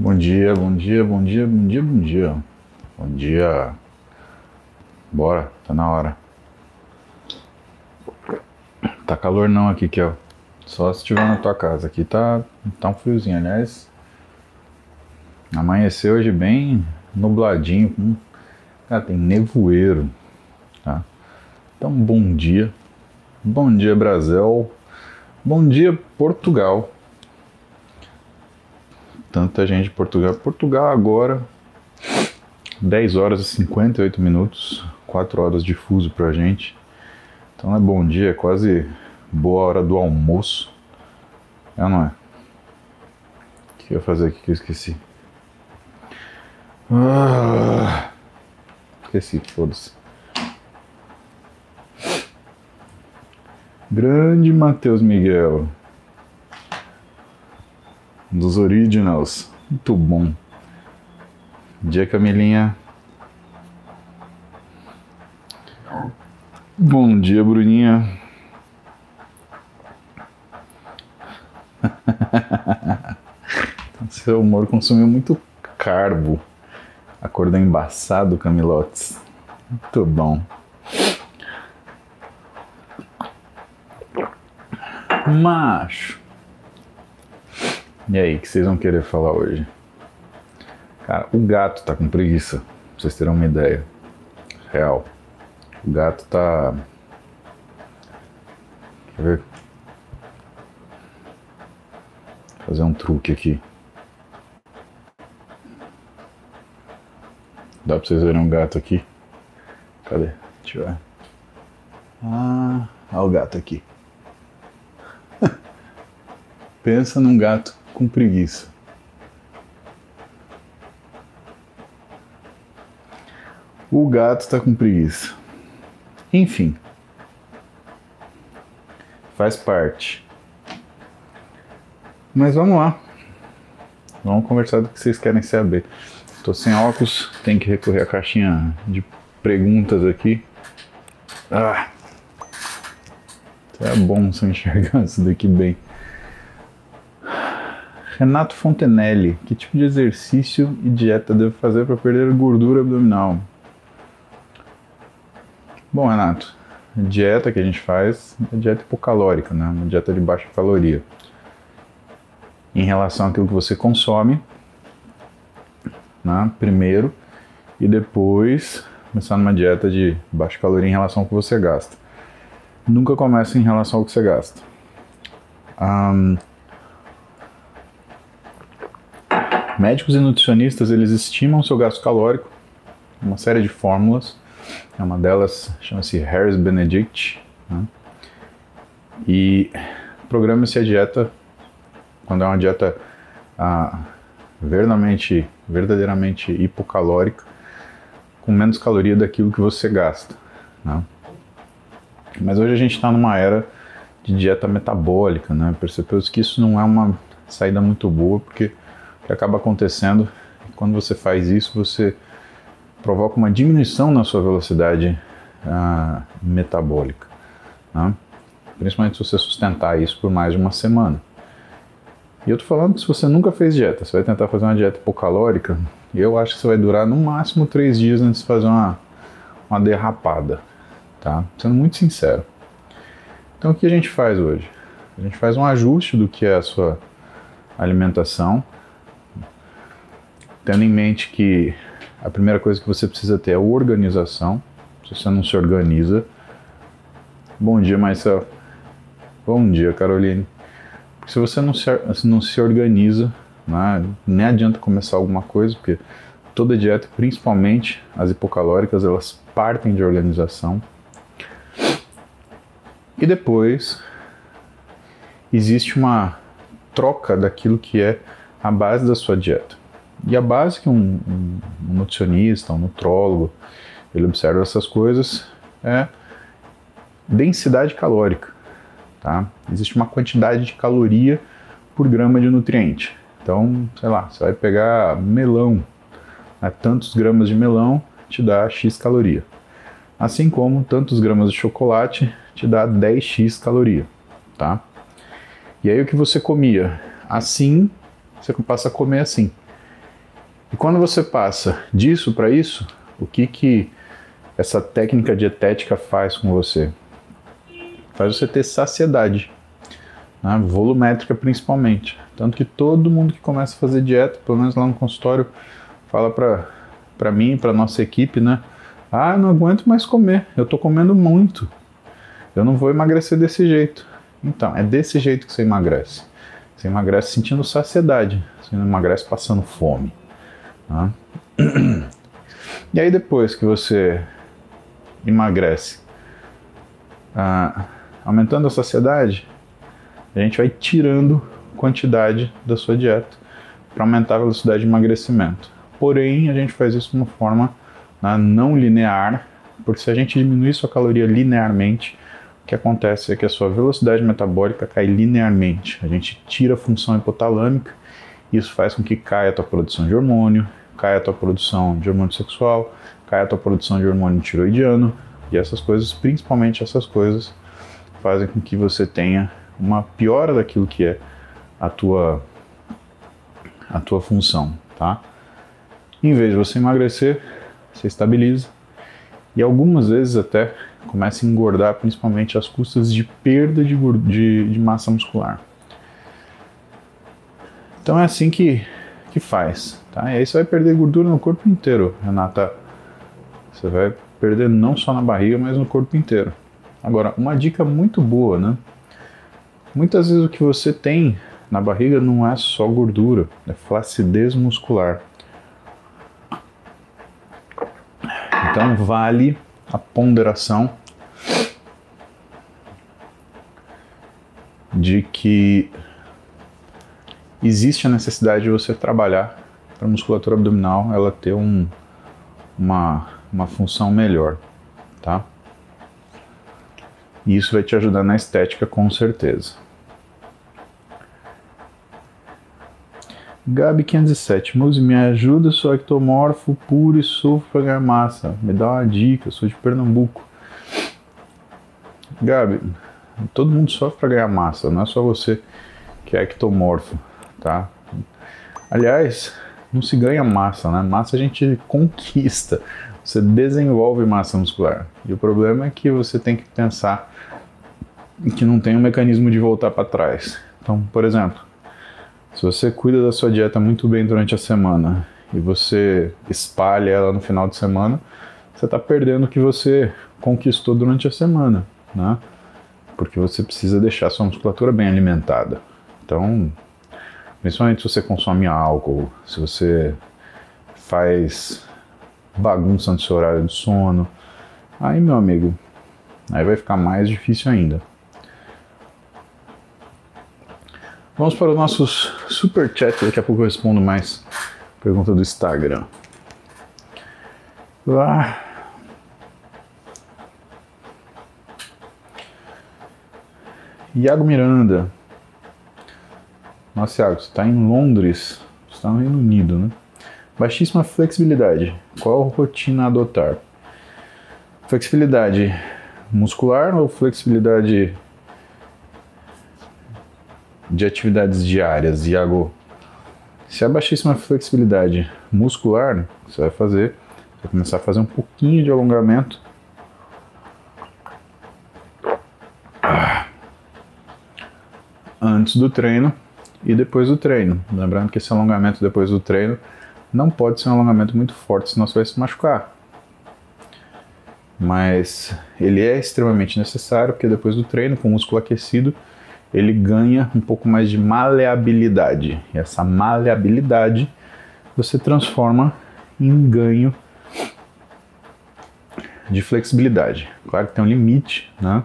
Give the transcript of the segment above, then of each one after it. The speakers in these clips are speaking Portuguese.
Bom dia, bom dia, bom dia, bom dia, bom dia. Bom dia. Bora, tá na hora. Tá calor não aqui, ó. Só se estiver na tua casa. Aqui tá, tá um friozinho, aliás. Amanheceu hoje bem nubladinho. Com... Cara, tem nevoeiro. Tá? Então, bom dia. Bom dia, Brasil. Bom dia, Portugal. Tanta gente de Portugal. Portugal agora, 10 horas e 58 minutos. 4 horas de fuso pra gente. Então é bom dia, é quase boa hora do almoço. É não é? O que eu ia fazer aqui que eu esqueci? Ah, esqueci, foda-se. Grande Matheus Miguel. Dos Originals. Muito bom. Dia Camilinha. Bom dia, Bruninha. Seu humor consumiu muito carbo. Acordou embaçado, Camilotes. Muito bom. Macho. E aí, o que vocês vão querer falar hoje? Cara, o gato tá com preguiça, pra vocês terem uma ideia. Real. O gato tá. Quer ver? Vou fazer um truque aqui. Dá pra vocês verem um gato aqui? Cadê? Deixa eu ver. Ah, olha o gato aqui. Pensa num gato com preguiça. O gato está com preguiça. Enfim. Faz parte. Mas vamos lá. Vamos conversar do que vocês querem saber. Tô sem óculos, tem que recorrer à caixinha de perguntas aqui. Ah! É bom se enxergar isso daqui bem. Renato Fontenelle, que tipo de exercício e dieta devo fazer para perder gordura abdominal? Bom, Renato, a dieta que a gente faz é dieta hipocalórica, né? uma dieta de baixa caloria. Em relação àquilo que você consome, né? primeiro, e depois começar numa dieta de baixa caloria em relação ao que você gasta. Nunca começa em relação ao que você gasta. Um, Médicos e nutricionistas eles estimam seu gasto calórico, uma série de fórmulas. Uma delas chama-se Harris Benedict. Né? E programa-se a dieta quando é uma dieta ah, verdadeiramente, verdadeiramente hipocalórica, com menos caloria daquilo que você gasta. Né? Mas hoje a gente está numa era de dieta metabólica, né? Percebeu que isso não é uma saída muito boa, porque que acaba acontecendo quando você faz isso, você provoca uma diminuição na sua velocidade uh, metabólica, né? principalmente se você sustentar isso por mais de uma semana. E eu tô falando que se você nunca fez dieta, você vai tentar fazer uma dieta hipocalórica, eu acho que você vai durar no máximo três dias antes de fazer uma, uma derrapada, tá? Sendo muito sincero. Então o que a gente faz hoje? A gente faz um ajuste do que é a sua alimentação, tendo em mente que a primeira coisa que você precisa ter é organização. Se você não se organiza. Bom dia, Marcel. Bom dia, Caroline. Porque se você não se, não se organiza, né, nem adianta começar alguma coisa, porque toda dieta, principalmente as hipocalóricas, elas partem de organização. E depois existe uma troca daquilo que é a base da sua dieta. E a base que um, um, um nutricionista, um nutrólogo, ele observa essas coisas é densidade calórica. Tá? Existe uma quantidade de caloria por grama de nutriente. Então, sei lá, você vai pegar melão, né? tantos gramas de melão te dá X caloria. Assim como tantos gramas de chocolate te dá 10x caloria, tá? E aí o que você comia assim, você passa a comer assim. E quando você passa disso para isso, o que que essa técnica dietética faz com você? Faz você ter saciedade, né? volumétrica principalmente. Tanto que todo mundo que começa a fazer dieta, pelo menos lá no consultório, fala para mim, para nossa equipe, né? Ah, não aguento mais comer, eu tô comendo muito. Eu não vou emagrecer desse jeito. Então, é desse jeito que você emagrece. Você emagrece sentindo saciedade, você não emagrece passando fome. Tá? E aí depois que você emagrece, ah, aumentando a saciedade, a gente vai tirando quantidade da sua dieta para aumentar a velocidade de emagrecimento. Porém, a gente faz isso de uma forma né, não linear, porque se a gente diminuir sua caloria linearmente, o que acontece é que a sua velocidade metabólica cai linearmente. A gente tira a função hipotalâmica, isso faz com que caia a tua produção de hormônio, caia a tua produção de hormônio sexual, caia a tua produção de hormônio tiroidiano, e essas coisas, principalmente essas coisas, fazem com que você tenha uma piora daquilo que é a tua a tua função, tá? Em vez de você emagrecer, você estabiliza e algumas vezes até começa a engordar, principalmente às custas de perda de, de, de massa muscular. Então é assim que, que faz, tá? E aí você vai perder gordura no corpo inteiro, Renata. Você vai perder não só na barriga, mas no corpo inteiro. Agora, uma dica muito boa, né? Muitas vezes o que você tem na barriga não é só gordura, é flacidez muscular. Então vale a ponderação de que existe a necessidade de você trabalhar para a musculatura abdominal ela ter um, uma, uma função melhor, tá? E isso vai te ajudar na estética com certeza. Gabi 507, Muse, me ajuda, sou ectomorfo puro e sofro pra ganhar massa. Me dá uma dica, sou de Pernambuco. Gabi, todo mundo sofre para ganhar massa, não é só você que é ectomorfo, tá? Aliás, não se ganha massa, né? Massa a gente conquista, você desenvolve massa muscular. E o problema é que você tem que pensar que não tem um mecanismo de voltar para trás. Então, por exemplo, se você cuida da sua dieta muito bem durante a semana e você espalha ela no final de semana, você está perdendo o que você conquistou durante a semana, né? Porque você precisa deixar sua musculatura bem alimentada. Então, principalmente se você consome álcool, se você faz bagunça no seu horário de sono, aí, meu amigo, aí vai ficar mais difícil ainda. Vamos para os nossos super chat. Daqui a pouco eu respondo mais pergunta do Instagram. Lá. Iago Miranda. Nossa, Iago, você está em Londres. Você está no Reino Unido, né? Baixíssima flexibilidade. Qual rotina adotar? Flexibilidade muscular ou flexibilidade de atividades diárias, Iago, se a baixíssima flexibilidade muscular, você vai fazer, vai começar a fazer um pouquinho de alongamento. Antes do treino e depois do treino. Lembrando que esse alongamento depois do treino não pode ser um alongamento muito forte, senão você vai se machucar. Mas ele é extremamente necessário, porque depois do treino, com o músculo aquecido, ele ganha um pouco mais de maleabilidade. E essa maleabilidade você transforma em ganho de flexibilidade. Claro que tem um limite, né?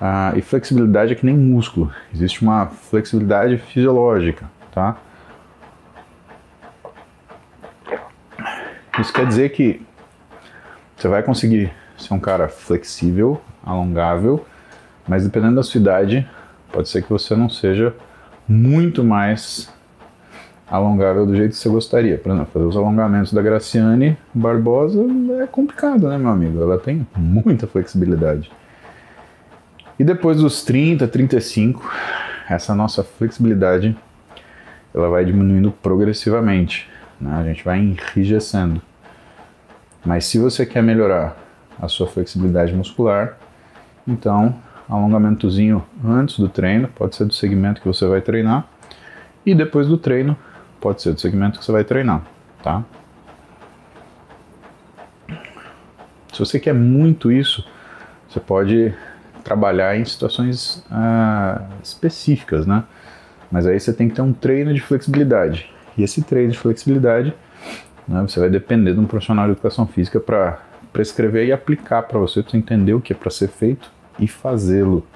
Ah, e flexibilidade é que nem músculo. Existe uma flexibilidade fisiológica, tá? Isso quer dizer que você vai conseguir ser um cara flexível, alongável, mas dependendo da sua idade, pode ser que você não seja muito mais alongável do jeito que você gostaria. Por exemplo, fazer os alongamentos da Graciane Barbosa é complicado, né, meu amigo? Ela tem muita flexibilidade. E depois dos 30, 35, essa nossa flexibilidade ela vai diminuindo progressivamente. né? a gente vai enrijecendo. Mas se você quer melhorar a sua flexibilidade muscular, então alongamentozinho antes do treino, pode ser do segmento que você vai treinar, e depois do treino, pode ser do segmento que você vai treinar, tá? Se você quer muito isso, você pode trabalhar em situações ah, específicas, né? Mas aí você tem que ter um treino de flexibilidade. E esse treino de flexibilidade, né, você vai depender de um profissional de educação física para prescrever e aplicar para você, para você entender o que é para ser feito e fazê-lo.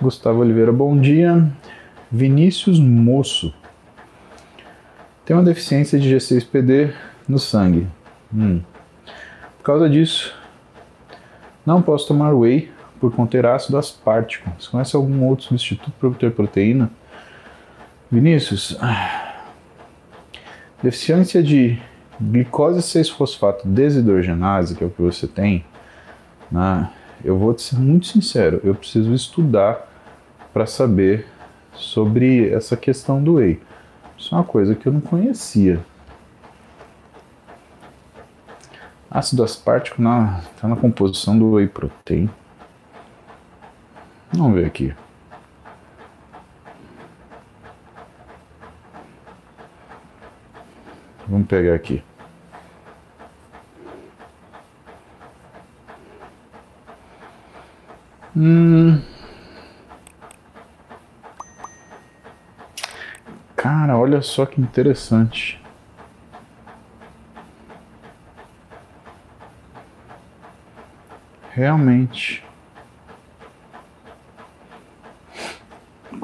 Gustavo Oliveira, bom dia. Vinícius Moço. Tem uma deficiência de G6PD no sangue. Hum. Por causa disso, não posso tomar whey por conter ácido aspartico. Você conhece algum outro substituto para obter proteína? Vinícius, deficiência de glicose 6-fosfato desidrogenase, que é o que você tem, né? eu vou te ser muito sincero, eu preciso estudar para saber sobre essa questão do whey. Isso é uma coisa que eu não conhecia. Ácido aspartico está na composição do whey protein. Vamos ver aqui. Vamos pegar aqui. Hum. Cara, olha só que interessante. Realmente.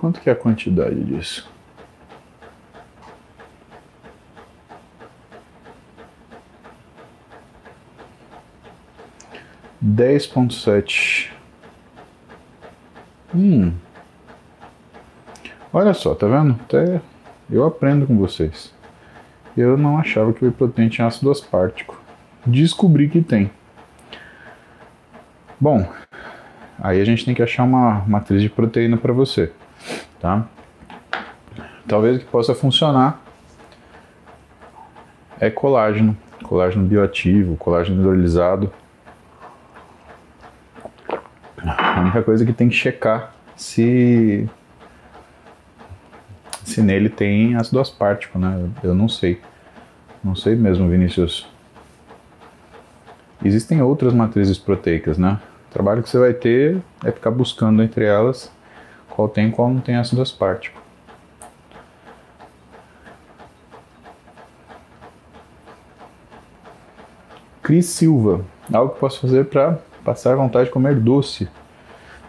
Quanto que é a quantidade disso? Dez ponto sete. Hum. Olha só, tá vendo? Até eu aprendo com vocês. Eu não achava que o whey protein tinha ácido aspartico. Descobri que tem. Bom, aí a gente tem que achar uma matriz de proteína para você, tá? Talvez o que possa funcionar é colágeno, colágeno bioativo, colágeno hidrolisado. A única coisa que tem que checar se se nele tem ácido aspartico, né? Eu não sei. Não sei mesmo, Vinícius. Existem outras matrizes proteicas, né? O trabalho que você vai ter é ficar buscando entre elas qual tem e qual não tem ácido aspartico. Cris Silva, algo que posso fazer para passar vontade de comer doce.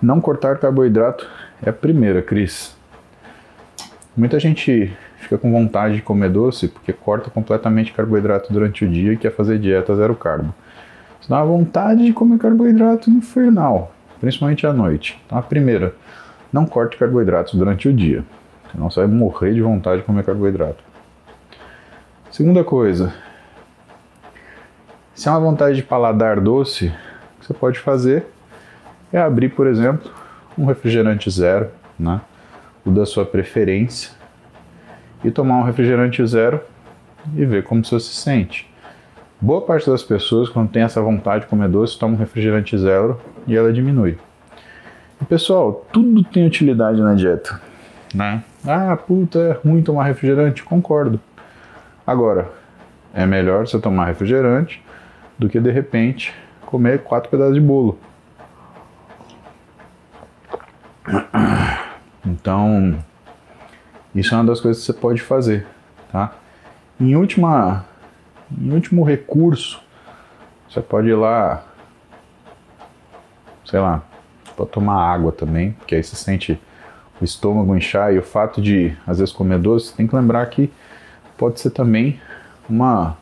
Não cortar carboidrato é a primeira, Cris. Muita gente fica com vontade de comer doce porque corta completamente carboidrato durante o dia e quer fazer dieta zero carbo. Isso dá uma vontade de comer carboidrato infernal, principalmente à noite. Então, a primeira, não corte carboidratos durante o dia, senão você vai morrer de vontade de comer carboidrato. Segunda coisa, se é uma vontade de paladar doce, o que você pode fazer é abrir, por exemplo, um refrigerante zero, né? o da sua preferência, e tomar um refrigerante zero e ver como você se sente. Boa parte das pessoas, quando tem essa vontade de comer doce, toma um refrigerante zero e ela diminui. Pessoal, tudo tem utilidade na dieta, né? Ah, puta, é ruim tomar refrigerante? Concordo. Agora, é melhor você tomar refrigerante do que de repente comer quatro pedaços de bolo. Então, isso é uma das coisas que você pode fazer, tá? Em última, em último recurso, você pode ir lá, sei lá, pode tomar água também, porque aí você sente o estômago inchar e o fato de às vezes comer doce, tem que lembrar que pode ser também uma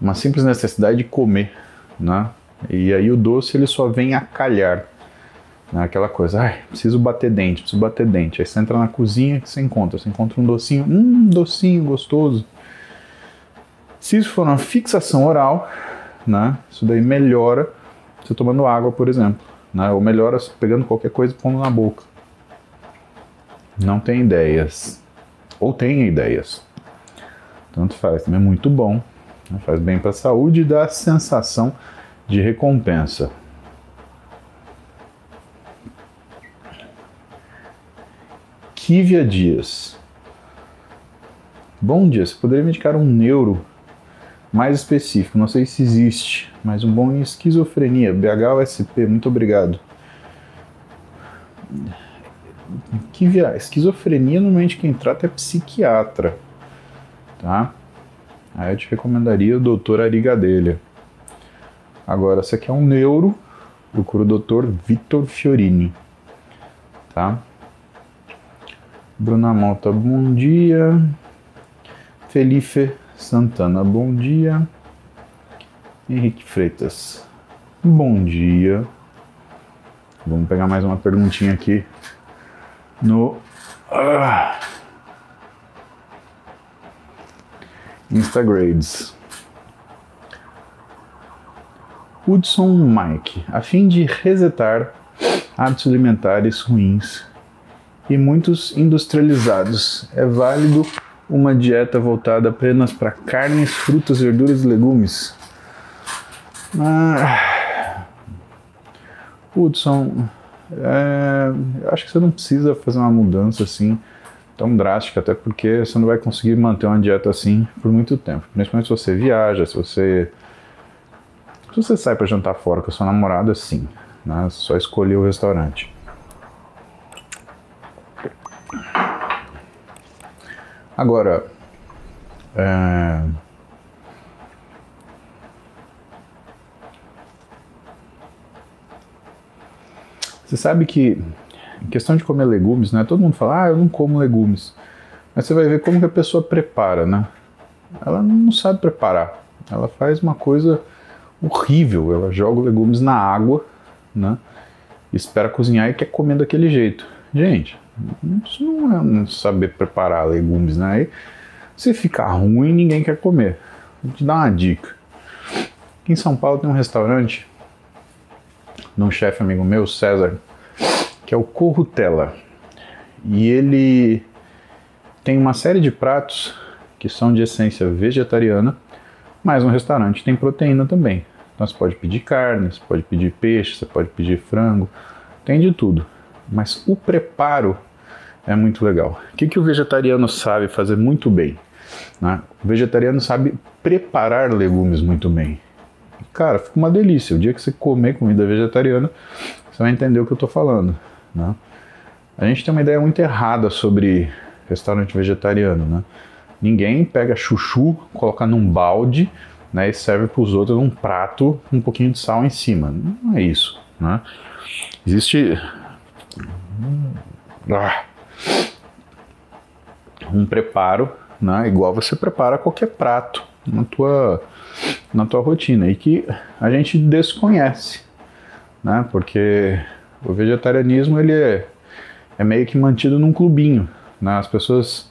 uma simples necessidade de comer, né? E aí o doce ele só vem a calhar. Né? Aquela coisa, ai, preciso bater dente, preciso bater dente. Aí você entra na cozinha que você encontra, você encontra um docinho, um docinho gostoso. Se isso for uma fixação oral, né? Isso daí melhora você tomando água, por exemplo, né? Ou melhora pegando qualquer coisa e pondo na boca. Não tem ideias. Ou tem ideias. Tanto faz, também é muito bom. Né? Faz bem para a saúde e dá a sensação de recompensa. Kívia Dias. Bom dia, você poderia me indicar um neuro mais específico? Não sei se existe, mas um bom em esquizofrenia, BHUSP, muito obrigado. Kívia, esquizofrenia normalmente quem trata é psiquiatra, tá? Aí eu te recomendaria o doutor Arigadelha. Agora, se aqui é um neuro, procura o doutor Vitor Fiorini, tá? Bruna Malta, bom dia. Felipe Santana, bom dia. Henrique Freitas, bom dia. Vamos pegar mais uma perguntinha aqui no uh, Instagrades. Hudson Mike, a fim de resetar hábitos alimentares ruins e muitos industrializados. É válido uma dieta voltada apenas para carnes, frutas, verduras e legumes? Ah, Hudson, é, acho que você não precisa fazer uma mudança assim tão drástica, até porque você não vai conseguir manter uma dieta assim por muito tempo. Principalmente se você viaja, se você. Se você sai para jantar fora com a sua namorada, sim. Né? Só escolher o restaurante. Agora, é... você sabe que em questão de comer legumes, né? Todo mundo fala, ah, eu não como legumes. Mas você vai ver como que a pessoa prepara, né? Ela não sabe preparar. Ela faz uma coisa horrível. Ela joga legumes na água, né? Espera cozinhar e quer comer daquele jeito. Gente, isso não é saber preparar legumes, né? Se ficar ruim, ninguém quer comer. Vou te dar uma dica. Aqui em São Paulo tem um restaurante de um chefe amigo meu, César, que é o Corrutela. E ele tem uma série de pratos que são de essência vegetariana, mas no restaurante tem proteína também. Então você pode pedir carne, você pode pedir peixe, você pode pedir frango, tem de tudo. Mas o preparo é muito legal. O que, que o vegetariano sabe fazer muito bem? Né? O vegetariano sabe preparar legumes muito bem. Cara, fica uma delícia. O dia que você comer comida vegetariana, você vai entender o que eu estou falando. Né? A gente tem uma ideia muito errada sobre restaurante vegetariano. Né? Ninguém pega chuchu, coloca num balde né, e serve para os outros num prato um pouquinho de sal em cima. Não é isso. Né? Existe. Ah um preparo, né, igual você prepara qualquer prato na tua, na tua rotina e que a gente desconhece, né, porque o vegetarianismo ele é, é meio que mantido num clubinho, né, as pessoas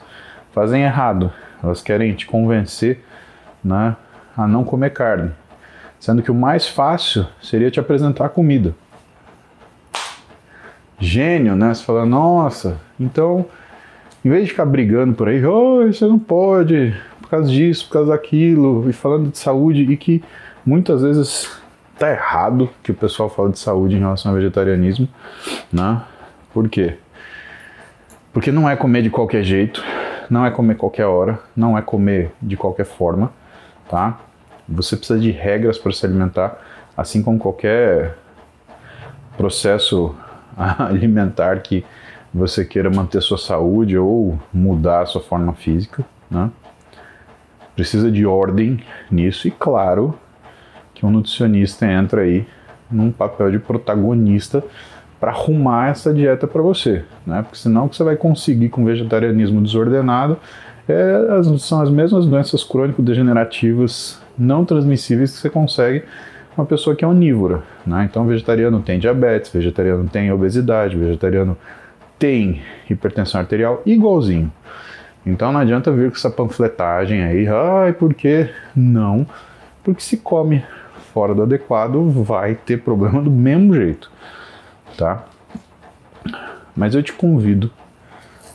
fazem errado, elas querem te convencer, né, a não comer carne, sendo que o mais fácil seria te apresentar comida. Gênio, né? Você fala, nossa, então em vez de ficar brigando por aí, oh, você não pode, por causa disso, por causa daquilo, e falando de saúde, e que muitas vezes tá errado que o pessoal fala de saúde em relação ao vegetarianismo, né? Por quê? Porque não é comer de qualquer jeito, não é comer qualquer hora, não é comer de qualquer forma, tá? Você precisa de regras para se alimentar, assim como qualquer processo alimentar que você queira manter sua saúde ou mudar sua forma física, né? Precisa de ordem nisso e claro que um nutricionista entra aí num papel de protagonista para arrumar essa dieta para você, né? Porque senão o que você vai conseguir com vegetarianismo desordenado é, são as mesmas doenças crônico-degenerativas não transmissíveis que você consegue uma pessoa que é onívora, né? Então vegetariano tem diabetes, vegetariano tem obesidade, vegetariano tem hipertensão arterial igualzinho. Então não adianta vir com essa panfletagem aí, ai, por quê? Não, porque se come fora do adequado vai ter problema do mesmo jeito, tá? Mas eu te convido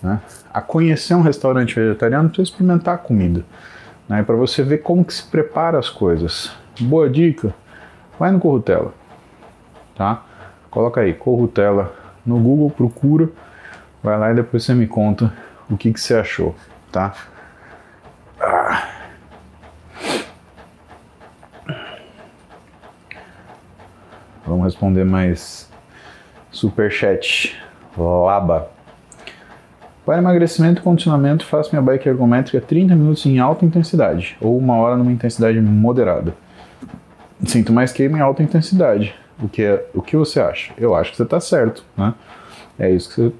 né, a conhecer um restaurante vegetariano para experimentar a comida. né, para você ver como que se prepara as coisas. Boa dica, vai no Corrutela, tá? Coloca aí, Corrutela no Google, procura, vai lá e depois você me conta o que, que você achou, tá? Ah. Vamos responder mais superchat. Laba. Para emagrecimento e condicionamento, faço minha bike ergométrica 30 minutos em alta intensidade ou uma hora numa intensidade moderada. Sinto mais queima em alta intensidade. O que, é, o que você acha? Eu acho que você está certo, né? É isso que você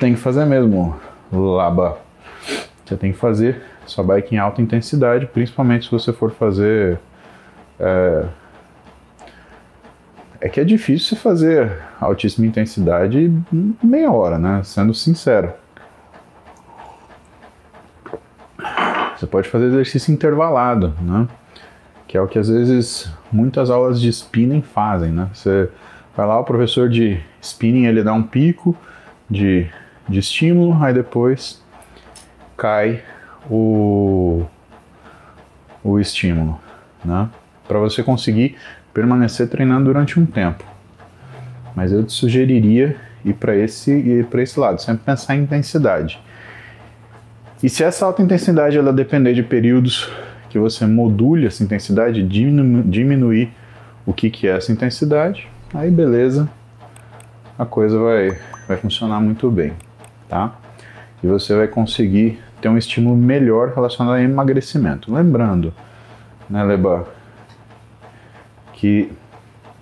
tem que fazer mesmo, Laba. Você tem que fazer sua bike em alta intensidade, principalmente se você for fazer. É, é que é difícil você fazer altíssima intensidade meia hora, né? Sendo sincero. Você pode fazer exercício intervalado, né? Que é o que às vezes muitas aulas de spinning fazem, né? Você vai lá, o professor de spinning ele dá um pico de, de estímulo, aí depois cai o, o estímulo, né? Para você conseguir permanecer treinando durante um tempo. Mas eu te sugeriria ir para esse, esse lado, sempre pensar em intensidade. E se essa alta intensidade ela depender de períodos que você module essa intensidade, diminu diminuir o que, que é essa intensidade, aí beleza, a coisa vai, vai funcionar muito bem, tá? E você vai conseguir ter um estímulo melhor relacionado a emagrecimento. Lembrando, né, Leba, que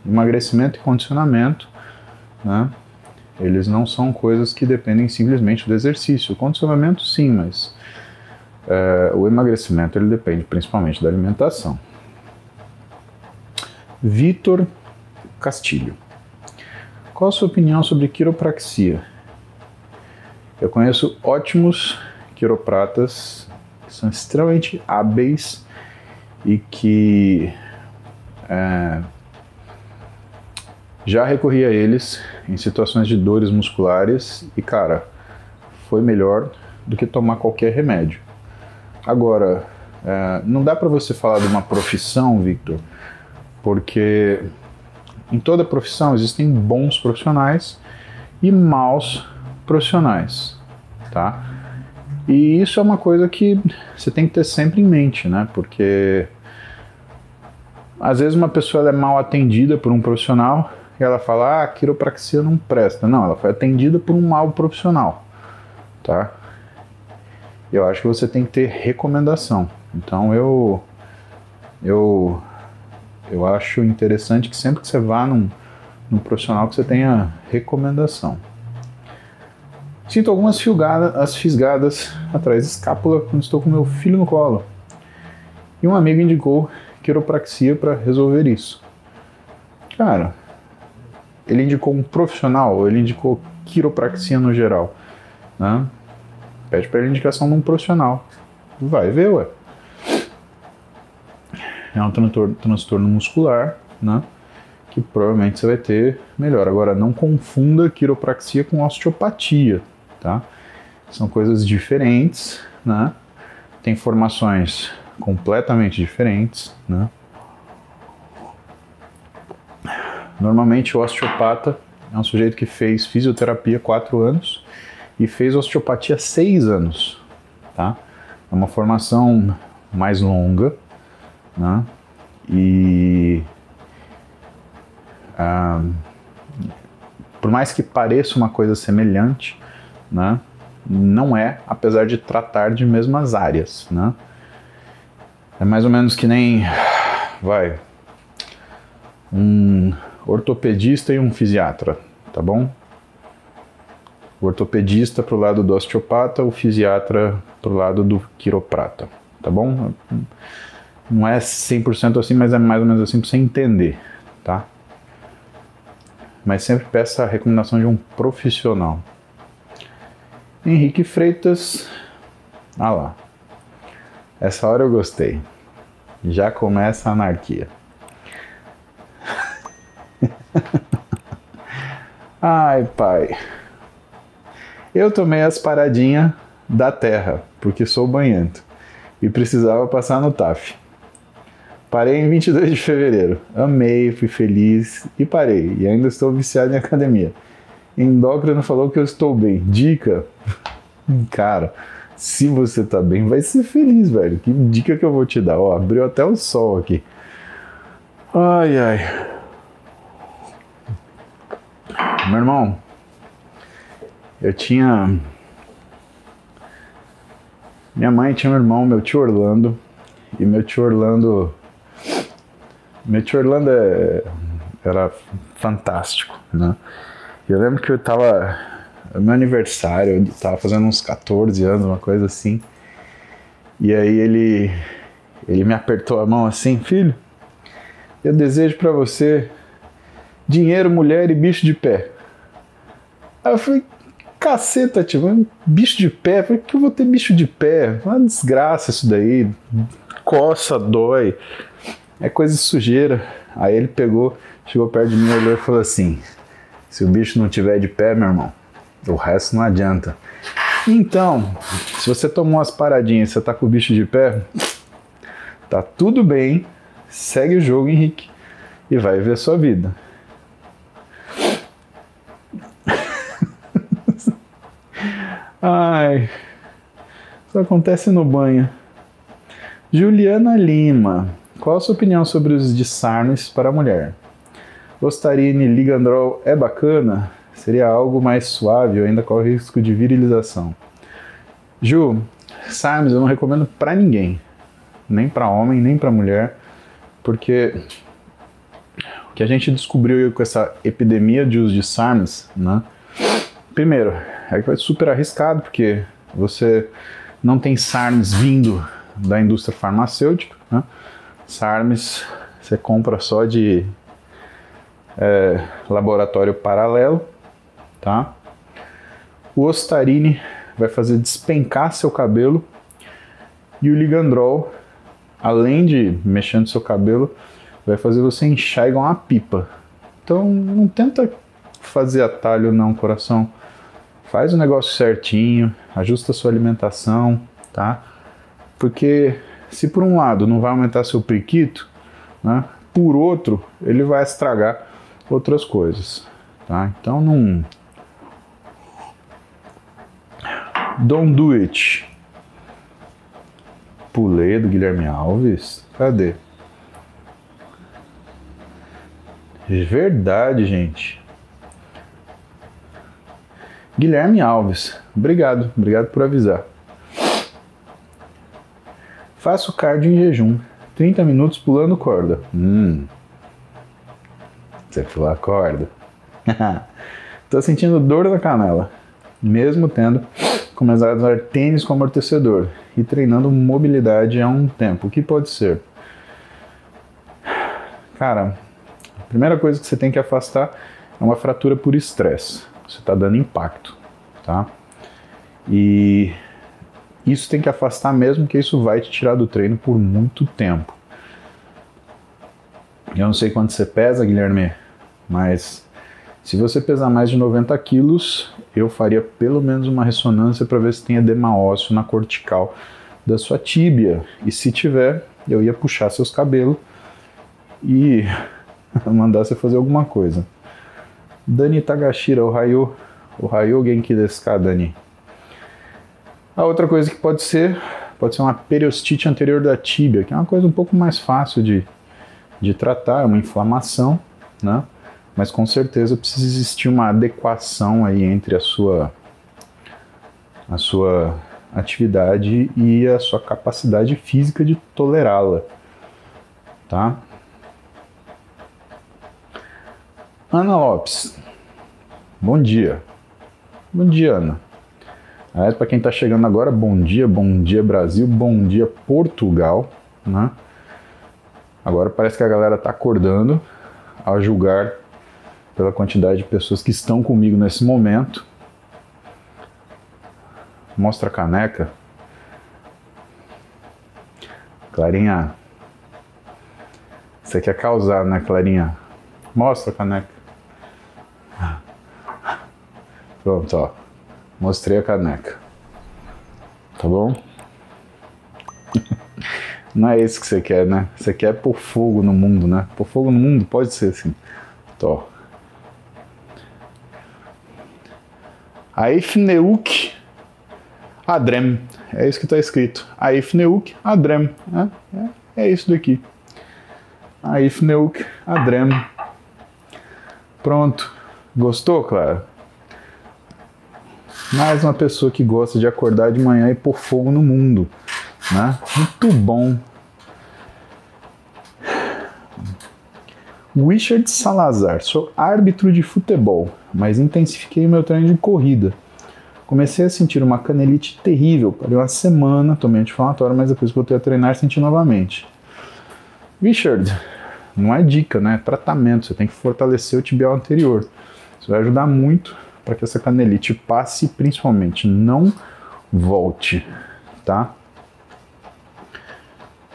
emagrecimento e condicionamento, né, eles não são coisas que dependem simplesmente do exercício. O condicionamento, sim, mas é, o emagrecimento ele depende principalmente da alimentação. Vitor Castilho. Qual a sua opinião sobre quiropraxia? Eu conheço ótimos quiropratas que são extremamente hábeis e que é, já recorri a eles em situações de dores musculares e, cara, foi melhor do que tomar qualquer remédio. Agora, é, não dá para você falar de uma profissão, Victor, porque em toda profissão existem bons profissionais e maus profissionais, tá? E isso é uma coisa que você tem que ter sempre em mente, né? Porque às vezes uma pessoa é mal atendida por um profissional e ela fala, ah, a quiropraxia não presta. Não, ela foi atendida por um mau profissional, tá? Eu acho que você tem que ter recomendação. Então eu eu eu acho interessante que sempre que você vá num, num profissional que você tenha recomendação. Sinto algumas filgadas, as fisgadas atrás da escápula quando estou com meu filho no colo. E um amigo indicou quiropraxia para resolver isso. Cara, ele indicou um profissional ele indicou quiropraxia no geral? Né? Pede para ele indicação de um profissional. Vai ver, ué. É um transtorno, transtorno muscular, né? Que provavelmente você vai ter melhor. Agora, não confunda quiropraxia com osteopatia, tá? São coisas diferentes, né? Tem formações completamente diferentes, né? Normalmente o osteopata é um sujeito que fez fisioterapia quatro anos e fez osteopatia seis anos, tá? É uma formação mais longa, né? E ah, por mais que pareça uma coisa semelhante, né? Não é, apesar de tratar de mesmas áreas, né? É mais ou menos que nem, vai, um ortopedista e um fisiatra, tá bom? O ortopedista para o lado do osteopata, o fisiatra para o lado do quiroprata, tá bom? Não é 100% assim, mas é mais ou menos assim para você entender, tá? Mas sempre peça a recomendação de um profissional. Henrique Freitas, ah lá, essa hora eu gostei. Já começa a anarquia. Ai, pai. Eu tomei as paradinhas da terra, porque sou banhento. e precisava passar no TAF. Parei em 22 de fevereiro. Amei, fui feliz e parei. E ainda estou viciado em academia. Endócrino falou que eu estou bem. Dica: Cara, se você tá bem, vai ser feliz, velho. Que dica que eu vou te dar? Ó, abriu até o sol aqui. Ai, ai. Meu irmão, eu tinha. Minha mãe tinha um irmão, meu tio Orlando. E meu tio Orlando. Meu tio Orlando é... era fantástico, né? Eu lembro que eu tava. Meu aniversário, eu tava fazendo uns 14 anos, uma coisa assim. E aí ele. Ele me apertou a mão assim, filho, eu desejo para você dinheiro, mulher e bicho de pé. Aí eu falei, caceta, tio, bicho de pé? Por que eu vou ter bicho de pé? Uma desgraça isso daí. Coça, dói. É coisa de sujeira. Aí ele pegou, chegou perto de mim, olhou e falou assim: se o bicho não tiver de pé, meu irmão, o resto não adianta. Então, se você tomou umas paradinhas e você tá com o bicho de pé, tá tudo bem, segue o jogo, Henrique, e vai ver a sua vida. Ai, isso acontece no banho. Juliana Lima, qual a sua opinião sobre os de Sarnes para a mulher? Ostarine Ligandrol é bacana? Seria algo mais suave ou ainda corre risco de virilização? Ju, Sarnes eu não recomendo para ninguém, nem para homem, nem para mulher porque o que a gente descobriu com essa epidemia de uso de SARMs, né? Primeiro, é que vai super arriscado, porque você não tem SARMs vindo da indústria farmacêutica, né? SARMs você compra só de é, laboratório paralelo, tá? O Ostarine vai fazer despencar seu cabelo e o Ligandrol além de mexer no seu cabelo, vai fazer você inchar igual uma pipa. Então não tenta fazer atalho não, coração. Faz o negócio certinho, ajusta a sua alimentação, tá? Porque se por um lado não vai aumentar seu priquito, né? Por outro, ele vai estragar outras coisas, tá? Então não Don't do it. Pulei do Guilherme Alves? Cadê? Verdade, gente. Guilherme Alves, obrigado, obrigado por avisar. Faço cardio em jejum, 30 minutos pulando corda. Hum. Você pula corda? Tô sentindo dor na canela, mesmo tendo começar a usar tênis com amortecedor e treinando mobilidade há um tempo. O que pode ser? Cara, a primeira coisa que você tem que afastar é uma fratura por estresse. Você está dando impacto, tá? E isso tem que afastar mesmo, que isso vai te tirar do treino por muito tempo. Eu não sei quanto você pesa, Guilherme, mas se você pesar mais de 90 quilos, eu faria pelo menos uma ressonância para ver se tem edema ósseo na cortical da sua tíbia. E se tiver, eu ia puxar seus cabelos e mandar você fazer alguma coisa. Dani Tagashira, o raio, o raio Genki desu Dani? A outra coisa que pode ser, pode ser uma periostite anterior da tíbia, que é uma coisa um pouco mais fácil de, de tratar, é uma inflamação, né? mas com certeza precisa existir uma adequação aí entre a sua a sua atividade e a sua capacidade física de tolerá-la, tá? Ana Lopes, bom dia. Bom dia, Ana. Aliás, para quem está chegando agora, bom dia, bom dia Brasil, bom dia Portugal, né? Agora parece que a galera está acordando a julgar pela quantidade de pessoas que estão comigo nesse momento. Mostra a caneca. Clarinha, você quer causar, né, Clarinha? Mostra a caneca. Pronto, ó. Mostrei a caneca. Tá bom? Não é isso que você quer, né? Você quer pôr fogo no mundo, né? Pôr fogo no mundo pode ser assim. Tó. Aifneuk Adrem. É isso que está escrito. Aifneuk Adrem. É, é, é isso daqui. Aifneuk Adrem. Pronto. Gostou, Clara? Mais uma pessoa que gosta de acordar de manhã e pôr fogo no mundo. Né? Muito bom. Richard Salazar, sou árbitro de futebol, mas intensifiquei meu treino de corrida. Comecei a sentir uma canelite terrível, parei uma semana, tomei anti-inflamatório, mas depois voltei a treinar senti novamente. Richard, não é dica, né? É tratamento, você tem que fortalecer o tibial anterior. Isso vai ajudar muito para que essa canelite passe principalmente não volte, tá?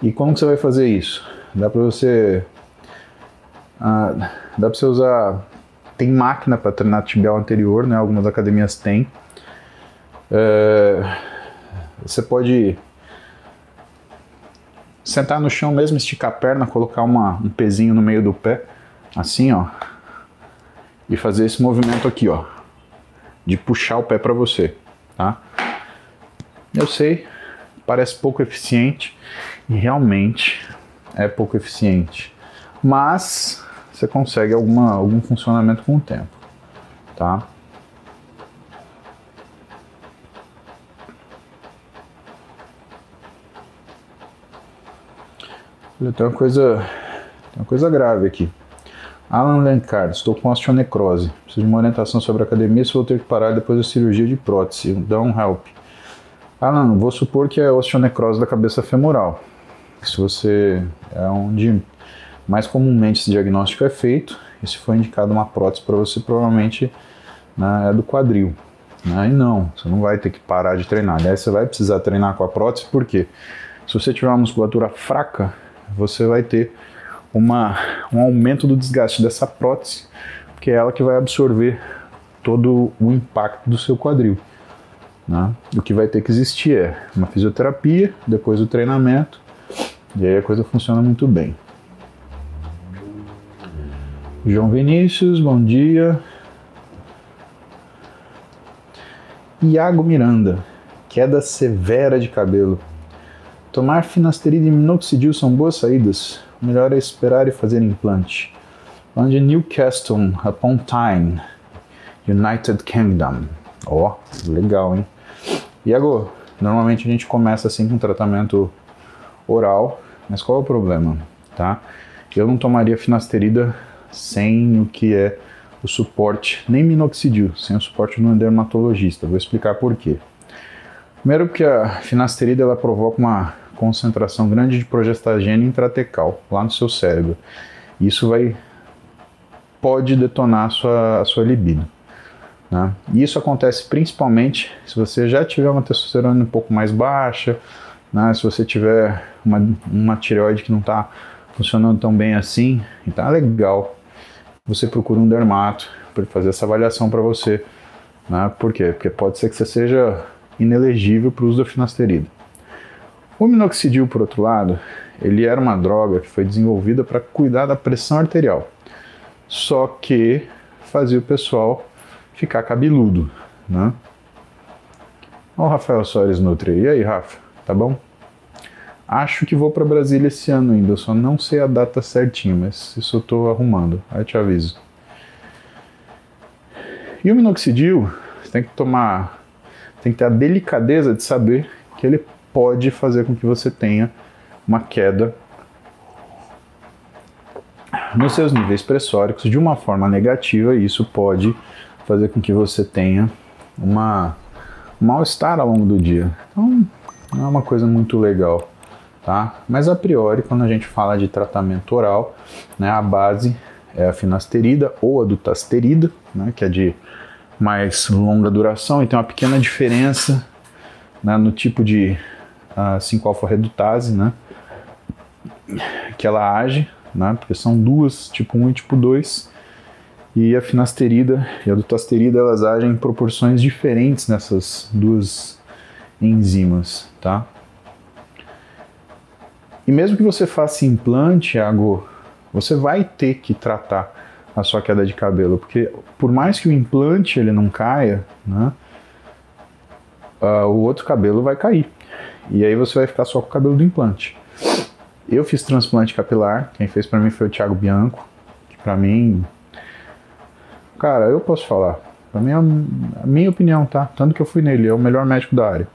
E como que você vai fazer isso? Dá para você ah, dá para você usar tem máquina para treinar tibial anterior, né? Algumas academias têm. É, você pode sentar no chão mesmo, esticar a perna, colocar uma, um pezinho no meio do pé, assim, ó, e fazer esse movimento aqui, ó, de puxar o pé para você, tá? Eu sei, parece pouco eficiente e realmente é pouco eficiente, mas você consegue alguma, algum funcionamento com o tempo, tá? Tem uma coisa, tem uma coisa grave aqui. Alan Lencard, estou com osteonecrose. Preciso de uma orientação sobre a academia se vou ter que parar depois da cirurgia de prótese. Dá um help. Alan, vou supor que é osteonecrose da cabeça femoral. Se você é onde mais comumente esse diagnóstico é feito, e se for indicado uma prótese para você, provavelmente né, é do quadril. Né? E não, você não vai ter que parar de treinar. Aliás, você vai precisar treinar com a prótese, porque se você tiver uma musculatura fraca, você vai ter uma, um aumento do desgaste dessa prótese, porque é ela que vai absorver todo o impacto do seu quadril. Né? O que vai ter que existir é uma fisioterapia, depois o treinamento, e aí a coisa funciona muito bem. João Vinícius, bom dia. Iago Miranda, queda severa de cabelo. Tomar finasterida e minoxidil são boas saídas. Melhor é esperar e fazer implante. Onde Newcastle upon Tyne, United Kingdom. Ó, oh, legal, hein? Iago, normalmente a gente começa assim com tratamento oral, mas qual é o problema, tá? Eu não tomaria finasterida sem o que é o suporte, nem minoxidil, sem o suporte no dermatologista. Vou explicar por quê. Primeiro porque a finasterida ela provoca uma concentração grande de progestagena intratecal lá no seu cérebro. Isso vai pode detonar a sua, a sua libido. Né? E isso acontece principalmente se você já tiver uma testosterona um pouco mais baixa, né? se você tiver uma, uma tireoide que não está funcionando tão bem assim, então é legal. Você procura um dermato para fazer essa avaliação para você. Né? Por quê? Porque pode ser que você seja inelegível para o uso da finasterida. O minoxidil, por outro lado, ele era uma droga que foi desenvolvida para cuidar da pressão arterial, só que fazia o pessoal ficar cabeludo, né? Olha o Rafael Soares Nutri. E aí, Rafa, tá bom? Acho que vou para Brasília esse ano ainda, eu só não sei a data certinha, mas isso eu estou arrumando, aí te aviso. E o minoxidil, você tem que tomar tem que ter a delicadeza de saber que ele pode fazer com que você tenha uma queda nos seus níveis pressóricos de uma forma negativa e isso pode fazer com que você tenha uma um mal-estar ao longo do dia. Então, não é uma coisa muito legal, tá? Mas a priori, quando a gente fala de tratamento oral, né, a base é a finasterida ou a dutasterida, né, que é de mais longa duração e tem uma pequena diferença né, no tipo de uh, 5-alfa-redutase, né, que ela age, né, porque são duas, tipo 1 e tipo 2, e a finasterida e a dutasterida elas agem em proporções diferentes nessas duas enzimas, tá? E mesmo que você faça implante, Thiago, você vai ter que tratar a sua queda de cabelo, porque por mais que o implante ele não caia, né, uh, o outro cabelo vai cair. E aí você vai ficar só com o cabelo do implante. Eu fiz transplante capilar, quem fez para mim foi o Thiago Bianco, que para mim, cara, eu posso falar, para mim é a minha opinião, tá? Tanto que eu fui nele, é o melhor médico da área.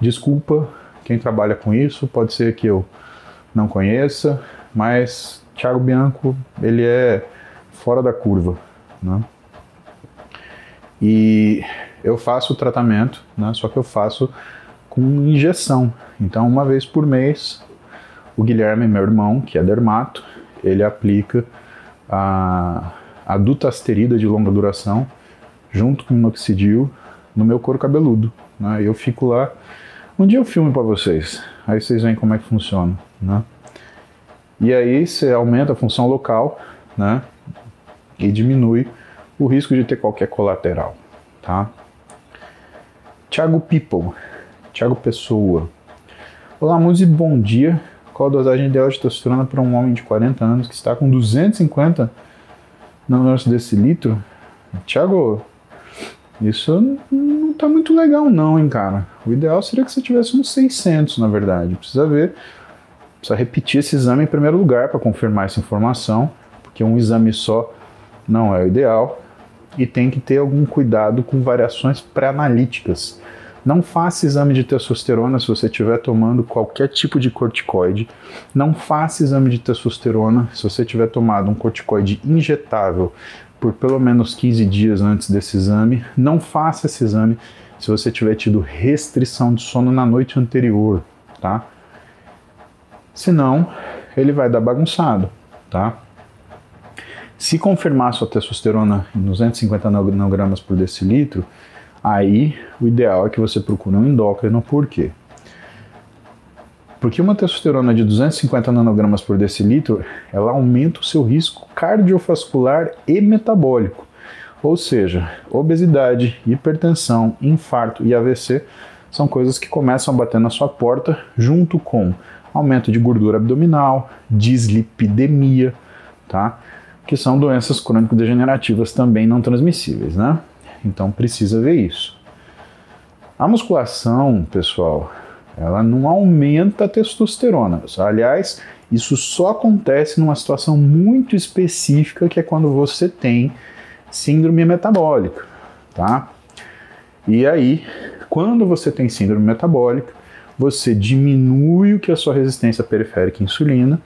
Desculpa quem trabalha com isso, pode ser que eu não conheça, mas Thiago Bianco, ele é fora da curva, né? E eu faço o tratamento, né? Só que eu faço com injeção. Então, uma vez por mês, o Guilherme, meu irmão, que é dermato, ele aplica a, a dutasterida de longa duração junto com o minoxidil no meu couro cabeludo. Né? Eu fico lá. Um dia eu filmo para vocês, aí vocês veem como é que funciona. Né? E aí você aumenta a função local né? e diminui o risco de ter qualquer colateral. Tá? Tiago People, Tiago Pessoa. Olá, Muzi, bom dia. Qual a dosagem ideal de testosterona para um homem de 40 anos que está com 250 nanômetros desse litro? Tiago, isso não está muito legal não, hein, cara. O ideal seria que você tivesse uns 600, na verdade. Precisa ver, precisa repetir esse exame em primeiro lugar para confirmar essa informação, porque um exame só não é o ideal e tem que ter algum cuidado com variações pré-analíticas. Não faça exame de testosterona se você estiver tomando qualquer tipo de corticoide. Não faça exame de testosterona se você tiver tomado um corticoide injetável por pelo menos 15 dias antes desse exame. Não faça esse exame se você tiver tido restrição de sono na noite anterior, tá? Senão, ele vai dar bagunçado, tá? Se confirmar sua testosterona em 250 nanogramas por decilitro, aí o ideal é que você procure um endócrino, por quê? Porque uma testosterona de 250 nanogramas por decilitro, ela aumenta o seu risco cardiovascular e metabólico. Ou seja, obesidade, hipertensão, infarto e AVC são coisas que começam a bater na sua porta junto com aumento de gordura abdominal, dislipidemia, tá? Que são doenças crônico-degenerativas também não transmissíveis, né? Então precisa ver isso. A musculação, pessoal, ela não aumenta a testosterona. Aliás, isso só acontece numa situação muito específica, que é quando você tem síndrome metabólica, tá? E aí, quando você tem síndrome metabólica, você diminui o que é a sua resistência periférica à insulina,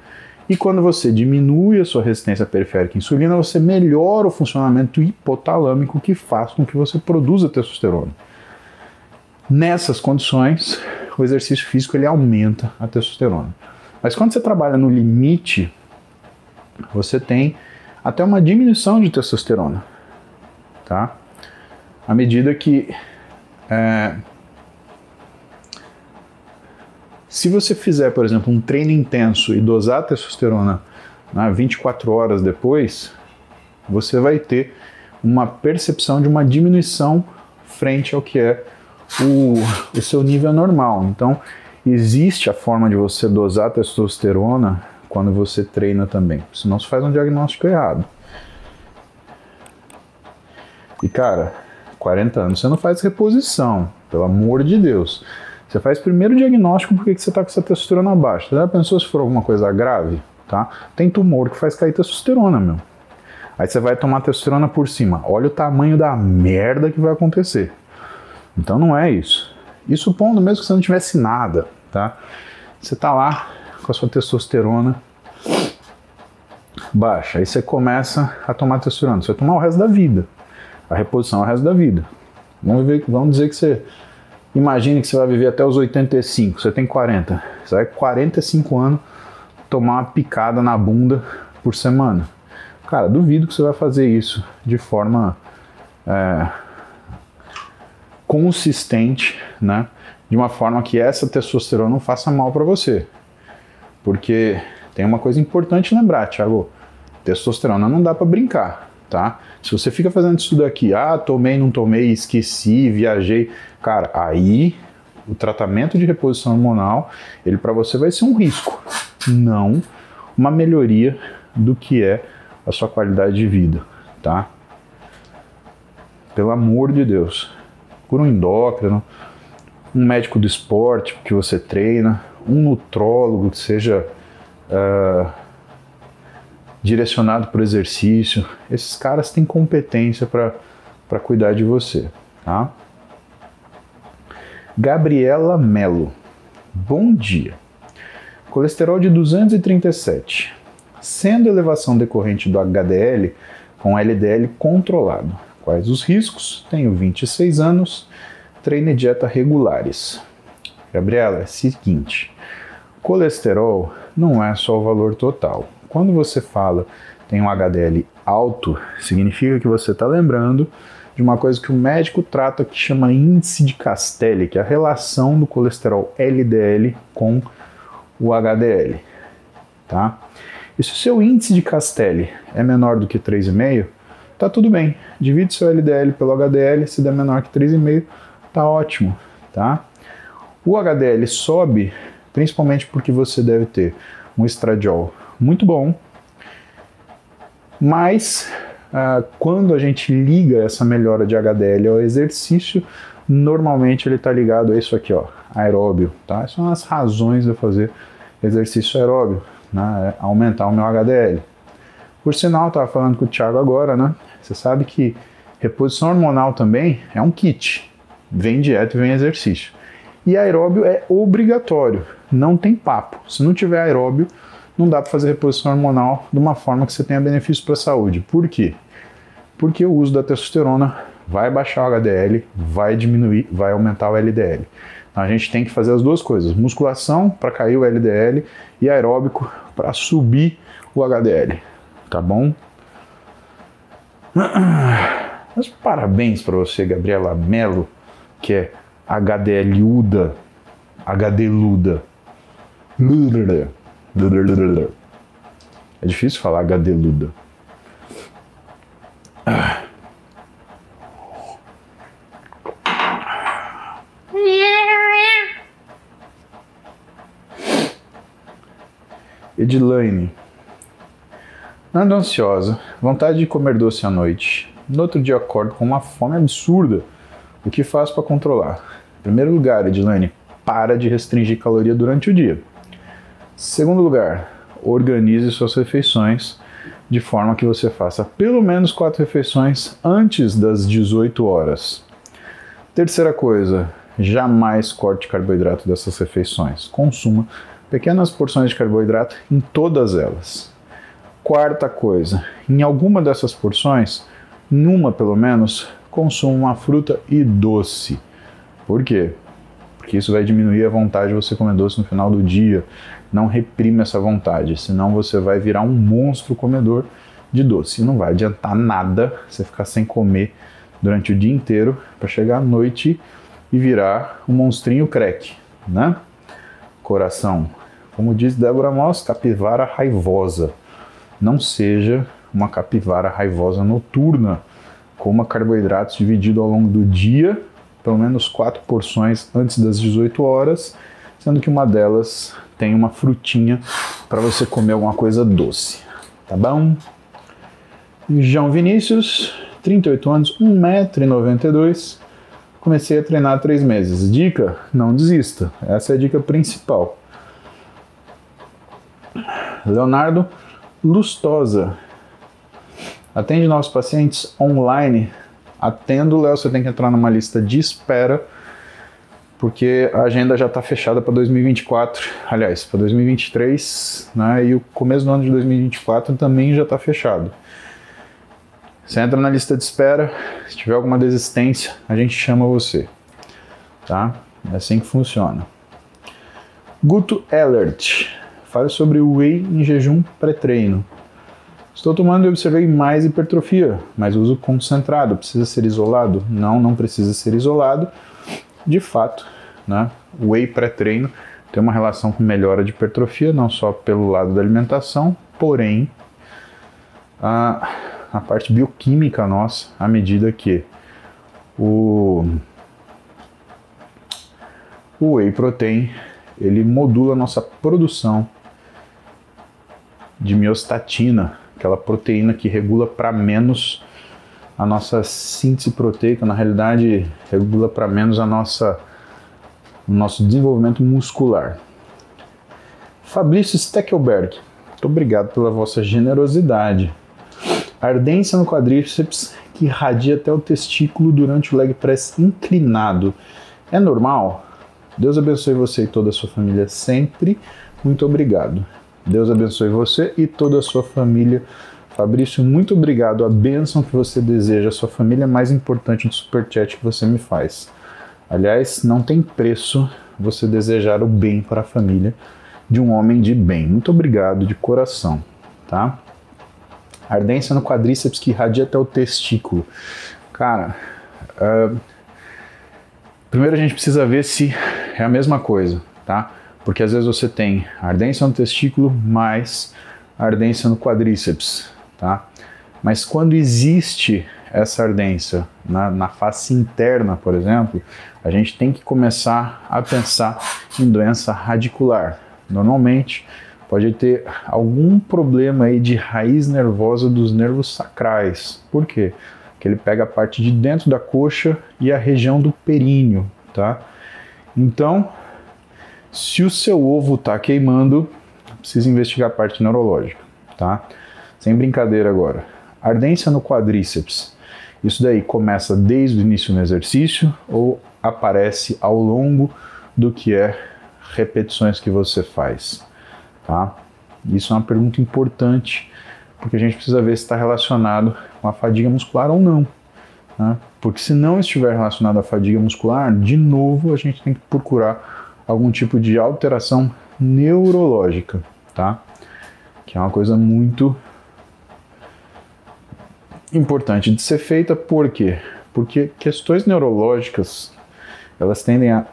e quando você diminui a sua resistência periférica à insulina, você melhora o funcionamento hipotalâmico que faz com que você produza testosterona. Nessas condições, o exercício físico ele aumenta a testosterona. Mas quando você trabalha no limite, você tem até uma diminuição de testosterona, tá? À medida que é, se você fizer, por exemplo, um treino intenso e dosar a testosterona né, 24 horas depois, você vai ter uma percepção de uma diminuição frente ao que é o, o seu nível normal. Então, existe a forma de você dosar testosterona quando você treina também, senão você faz um diagnóstico errado. E cara, 40 anos você não faz reposição, pelo amor de Deus. Você faz primeiro o diagnóstico porque que você está com essa testosterona baixa. Você já pensou se for alguma coisa grave? Tá? Tem tumor que faz cair testosterona, meu. Aí você vai tomar testosterona por cima. Olha o tamanho da merda que vai acontecer. Então não é isso. E supondo mesmo que você não tivesse nada, tá? Você tá lá com a sua testosterona baixa, aí você começa a tomar testosterona. Você vai tomar o resto da vida. A reposição é o resto da vida. Vamos, ver, vamos dizer que você. Imagine que você vai viver até os 85, você tem 40. Você vai 45 anos tomar uma picada na bunda por semana. Cara, duvido que você vai fazer isso de forma é, consistente, né? De uma forma que essa testosterona não faça mal para você. Porque tem uma coisa importante lembrar, Thiago, testosterona não dá para brincar, tá? Se você fica fazendo isso daqui, ah, tomei, não tomei, esqueci, viajei, cara, aí o tratamento de reposição hormonal, ele para você vai ser um risco, não uma melhoria do que é a sua qualidade de vida, tá? Pelo amor de Deus. Por um endócrino, um médico do esporte que você treina, um nutrólogo que seja uh, direcionado para o exercício. Esses caras têm competência para cuidar de você, tá? Gabriela Melo. Bom dia. Colesterol de 237. Sendo elevação decorrente do HDL com LDL controlado. Quais os riscos? Tenho 26 anos, treino e dieta regulares. Gabriela, é o seguinte: colesterol não é só o valor total. Quando você fala tem um HDL alto, significa que você está lembrando de uma coisa que o médico trata que chama índice de Castelli, que é a relação do colesterol LDL com o HDL, tá? E se o seu índice de Castelli é menor do que 3,5, tá tudo bem. Divide seu LDL pelo HDL, se der menor que 3,5, tá ótimo, tá? O HDL sobe principalmente porque você deve ter um estradiol muito bom, mas ah, quando a gente liga essa melhora de HDL ao exercício, normalmente ele está ligado a isso aqui, ó, aeróbio, tá? Essas são as razões de eu fazer exercício aeróbio, né? É aumentar o meu HDL. Por sinal, estava falando com o Thiago agora, né? Você sabe que reposição hormonal também é um kit. Vem dieta e vem exercício. E aeróbio é obrigatório, não tem papo. Se não tiver aeróbio, não dá para fazer reposição hormonal de uma forma que você tenha benefício para a saúde. Por quê? porque o uso da testosterona vai baixar o HDL, vai diminuir, vai aumentar o LDL. Então a gente tem que fazer as duas coisas: musculação para cair o LDL e aeróbico para subir o HDL. Tá bom? Mas parabéns para você, Gabriela Mello, que é HDLuda, HDluda. É difícil falar HDluda. Edilane. Ando ansiosa, vontade de comer doce à noite. No outro dia acordo com uma fome absurda. O que faço para controlar? Em primeiro lugar, Edilane, para de restringir caloria durante o dia. Segundo lugar, organize suas refeições de forma que você faça pelo menos quatro refeições antes das 18 horas. Terceira coisa, jamais corte carboidrato dessas refeições. Consuma pequenas porções de carboidrato em todas elas. Quarta coisa, em alguma dessas porções, numa pelo menos, consuma uma fruta e doce. Por quê? Porque isso vai diminuir a vontade de você comer doce no final do dia. Não reprime essa vontade, senão você vai virar um monstro comedor de doce. E não vai adiantar nada você ficar sem comer durante o dia inteiro para chegar à noite e virar um monstrinho crack, né? Coração, como diz Débora Moss, capivara raivosa. Não seja uma capivara raivosa noturna. Coma carboidratos dividido ao longo do dia, pelo menos quatro porções antes das 18 horas, sendo que uma delas tem uma frutinha para você comer alguma coisa doce. Tá bom? João Vinícius, 38 anos, 1,92m. Comecei a treinar há três meses. Dica: não desista. Essa é a dica principal. Leonardo Lustosa. Atende nossos pacientes online. Atendo, Léo, você tem que entrar numa lista de espera, porque a agenda já está fechada para 2024. Aliás, para 2023, né? E o começo do ano de 2024 também já está fechado. Você entra na lista de espera, se tiver alguma desistência, a gente chama você. Tá? É assim que funciona. Guto Ellert. Fale sobre o whey em jejum pré-treino. Estou tomando e observei mais hipertrofia, mas uso concentrado. Precisa ser isolado? Não, não precisa ser isolado. De fato, né, o whey pré-treino tem uma relação com melhora de hipertrofia, não só pelo lado da alimentação, porém a, a parte bioquímica nossa, à medida que o, o whey protein ele modula a nossa produção de miostatina, aquela proteína que regula para menos a nossa síntese proteica, na realidade regula para menos a nossa o nosso desenvolvimento muscular. Fabrício Steckelberg, muito obrigado pela vossa generosidade. Ardência no quadríceps que irradia até o testículo durante o leg press inclinado. É normal? Deus abençoe você e toda a sua família sempre. Muito obrigado. Deus abençoe você e toda a sua família. Fabrício, muito obrigado. A bênção que você deseja à sua família é mais importante do superchat que você me faz. Aliás, não tem preço você desejar o bem para a família de um homem de bem. Muito obrigado de coração, tá? Ardência no quadríceps que irradia até o testículo. Cara, uh, primeiro a gente precisa ver se é a mesma coisa, tá? Porque às vezes você tem ardência no testículo mais ardência no quadríceps, tá? Mas quando existe essa ardência na, na face interna, por exemplo, a gente tem que começar a pensar em doença radicular. Normalmente pode ter algum problema aí de raiz nervosa dos nervos sacrais. Por quê? Porque ele pega a parte de dentro da coxa e a região do períneo, tá? Então, se o seu ovo está queimando, precisa investigar a parte neurológica, tá? Sem brincadeira agora. Ardência no quadríceps. Isso daí começa desde o início no exercício ou aparece ao longo do que é repetições que você faz, tá? Isso é uma pergunta importante, porque a gente precisa ver se está relacionado com a fadiga muscular ou não. Né? Porque se não estiver relacionado à fadiga muscular, de novo a gente tem que procurar algum tipo de alteração neurológica, tá? Que é uma coisa muito importante de ser feita, por quê? Porque questões neurológicas, elas tendem a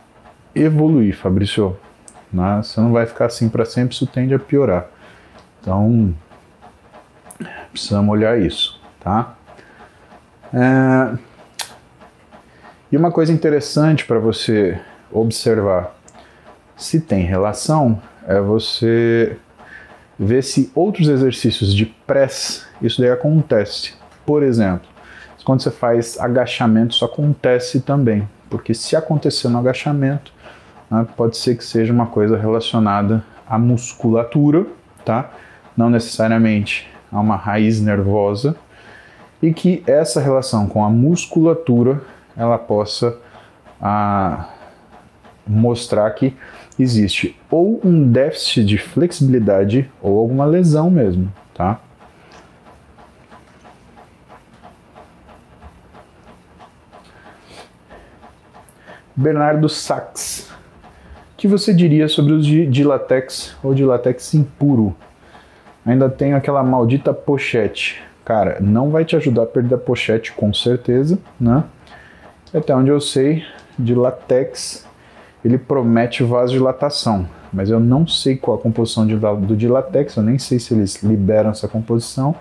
evoluir, Fabrício. Né? Você não vai ficar assim para sempre, isso tende a piorar. Então, precisamos olhar isso, tá? É... E uma coisa interessante para você observar se tem relação, é você ver se outros exercícios de press, isso daí acontece. Por exemplo, quando você faz agachamento, isso acontece também. Porque se acontecer no agachamento, né, pode ser que seja uma coisa relacionada à musculatura, tá? Não necessariamente a uma raiz nervosa, e que essa relação com a musculatura ela possa a, mostrar que existe ou um déficit de flexibilidade ou alguma lesão mesmo, tá? Bernardo Sachs. O que você diria sobre os de, de latex ou de latex impuro? Ainda tenho aquela maldita pochete. Cara, não vai te ajudar a perder a pochete com certeza, né? Até onde eu sei, de latex ele promete vasodilatação, mas eu não sei qual a composição de, do Dilatex, eu nem sei se eles liberam essa composição.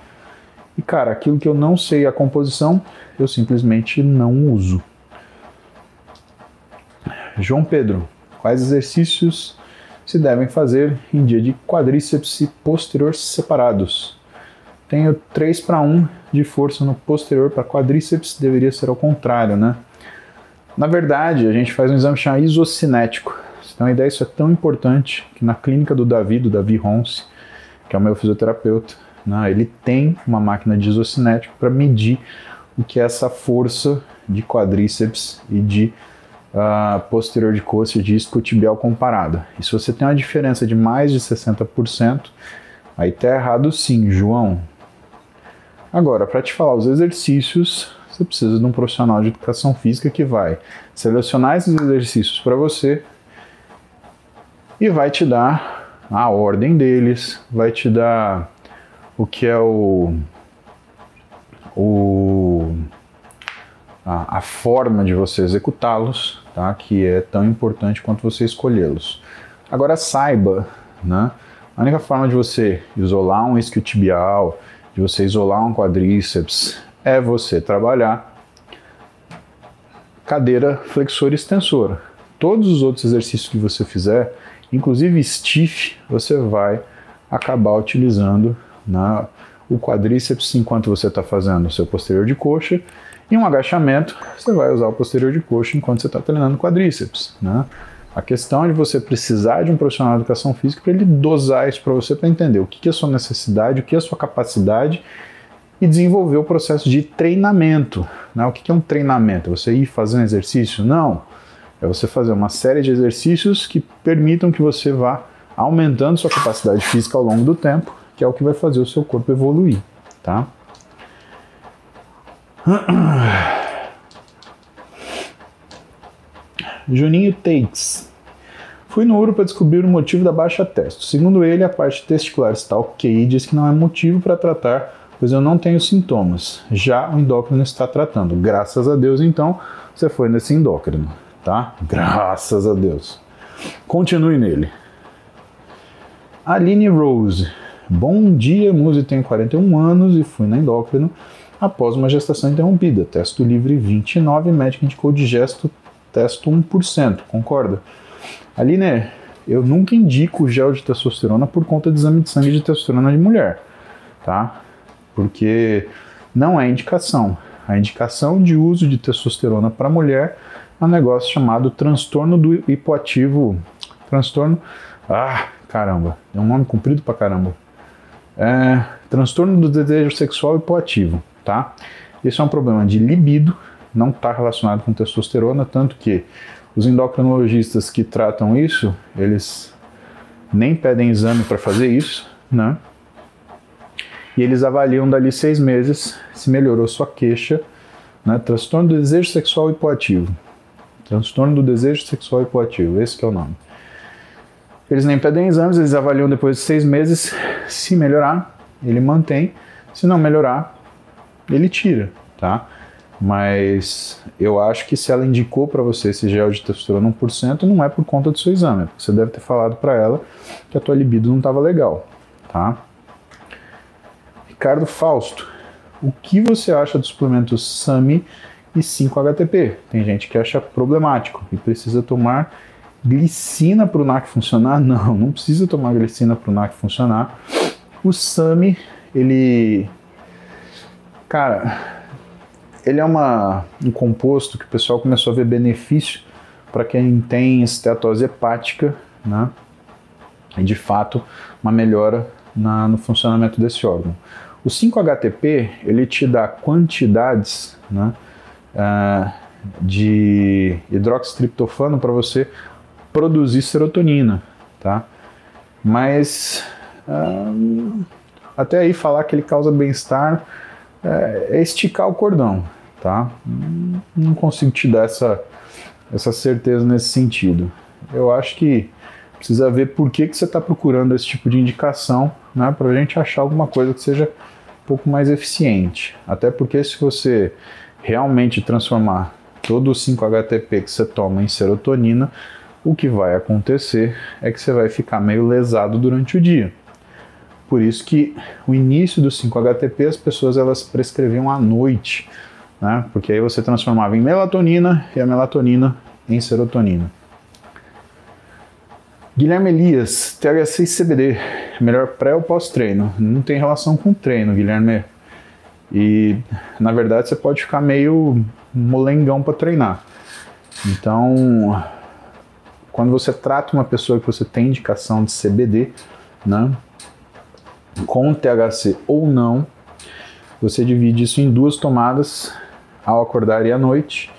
E cara, aquilo que eu não sei a composição, eu simplesmente não uso. João Pedro, quais exercícios se devem fazer em dia de quadríceps e posterior separados? Tenho 3 para 1 de força no posterior para quadríceps, deveria ser ao contrário, né? Na verdade, a gente faz um exame chamado isocinético. Tem uma ideia, isso é tão importante que na clínica do Davi, do Davi Ronce, que é o meu fisioterapeuta, né, ele tem uma máquina de isocinético para medir o que é essa força de quadríceps e de uh, posterior de coxa de isquiotibial comparada. E se você tem uma diferença de mais de 60%, aí tá errado sim, João. Agora, para te falar os exercícios, você precisa de um profissional de educação física que vai selecionar esses exercícios para você e vai te dar a ordem deles, vai te dar o que é o, o a, a forma de você executá-los, tá? Que é tão importante quanto você escolhê-los. Agora saiba, né? A única forma de você isolar um isquiotibial, de você isolar um quadríceps, é você trabalhar cadeira flexora extensora. Todos os outros exercícios que você fizer, inclusive stiff, você vai acabar utilizando né, o quadríceps enquanto você está fazendo o seu posterior de coxa. E um agachamento, você vai usar o posterior de coxa enquanto você está treinando quadríceps. Né? A questão é de você precisar de um profissional de educação física para ele dosar isso para você, para entender o que é a sua necessidade, o que é a sua capacidade e desenvolver o processo de treinamento. Né? O que é um treinamento? É você ir fazendo exercício? Não. É você fazer uma série de exercícios que permitam que você vá aumentando sua capacidade física ao longo do tempo, que é o que vai fazer o seu corpo evoluir, tá? Juninho Takes. Fui no Uro para descobrir o motivo da baixa testo. Segundo ele, a parte testicular está ok e diz que não é motivo para tratar, pois eu não tenho sintomas. Já o endócrino está tratando. Graças a Deus, então, você foi nesse endócrino, tá? Graças a Deus. Continue nele. Aline Rose. Bom dia, Muse. Tenho 41 anos e fui na endócrino após uma gestação interrompida. Testo livre 29, médico indicou digesto testo 1%, concorda? Aline, eu nunca indico gel de testosterona por conta do exame de sangue de testosterona de mulher, tá? Porque não é indicação. A indicação de uso de testosterona para mulher é um negócio chamado transtorno do hipoativo. Transtorno. Ah, caramba, é um nome comprido pra caramba. É, transtorno do desejo sexual hipoativo, tá? Isso é um problema de libido não está relacionado com testosterona, tanto que os endocrinologistas que tratam isso, eles nem pedem exame para fazer isso, né? E eles avaliam dali seis meses se melhorou sua queixa, né? Transtorno do desejo sexual hipoativo. Transtorno do desejo sexual hipoativo, esse é o nome. Eles nem pedem exames, eles avaliam depois de seis meses. Se melhorar, ele mantém. Se não melhorar, ele tira, tá? Mas eu acho que se ela indicou para você esse gel de testosterona 1%, não é por conta do seu exame, é você deve ter falado para ela que a tua libido não estava legal, tá? Ricardo Fausto, o que você acha dos suplementos SAMI e 5-HTP? Tem gente que acha problemático e precisa tomar glicina para o NAC funcionar? Não, não precisa tomar glicina para o NAC funcionar. O SAMI, ele... Cara, ele é uma, um composto que o pessoal começou a ver benefício para quem tem esteatose hepática, né? E de fato, uma melhora na, no funcionamento desse órgão. O 5-HTP, ele te dá quantidades né, uh, de hidroxitriptofano para você produzir serotonina, tá? Mas uh, até aí falar que ele causa bem-estar é, é esticar o cordão, tá? Não consigo te dar essa, essa certeza nesse sentido. Eu acho que precisa ver por que, que você está procurando esse tipo de indicação, né, para a gente achar alguma coisa que seja um pouco mais eficiente. Até porque se você realmente transformar todo o 5-HTP que você toma em serotonina, o que vai acontecer é que você vai ficar meio lesado durante o dia. Por isso que o início do 5-HTP as pessoas elas prescreviam à noite, né? porque aí você transformava em melatonina e a melatonina em serotonina. Guilherme Elias, THC e CBD, melhor pré ou pós-treino? Não tem relação com treino, Guilherme. E na verdade você pode ficar meio molengão para treinar. Então, quando você trata uma pessoa que você tem indicação de CBD, né, com THC ou não, você divide isso em duas tomadas ao acordar e à noite.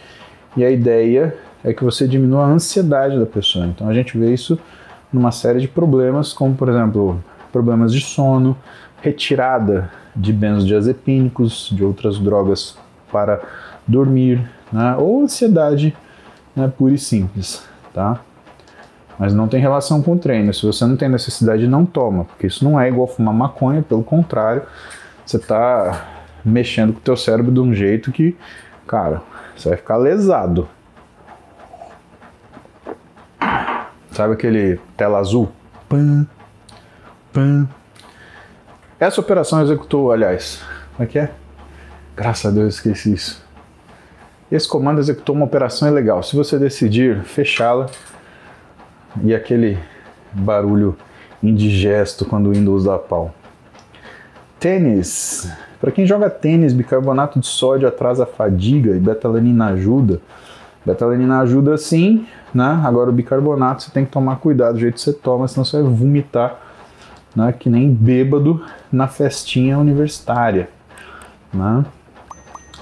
E a ideia é que você diminua a ansiedade da pessoa. Então a gente vê isso numa série de problemas, como por exemplo, problemas de sono, retirada de benzodiazepínicos, de outras drogas para dormir, né? ou ansiedade né, pura e simples, tá? Mas não tem relação com o treino. Se você não tem necessidade, não toma, porque isso não é igual fumar maconha, pelo contrário, você está mexendo com o teu cérebro de um jeito que, cara, você vai ficar lesado. Sabe aquele tela azul? Pam, pam. Essa operação executou, aliás, como é que é? Graças a Deus esqueci isso. Esse comando executou uma operação ilegal. Se você decidir fechá-la, e aquele barulho indigesto quando o Windows dá pau. Tênis. Para quem joga tênis, bicarbonato de sódio atrasa a fadiga e betalanina ajuda. Betalanina ajuda sim, né? Agora o bicarbonato você tem que tomar cuidado do jeito que você toma, senão você vai vomitar, né? Que nem bêbado na festinha universitária, né?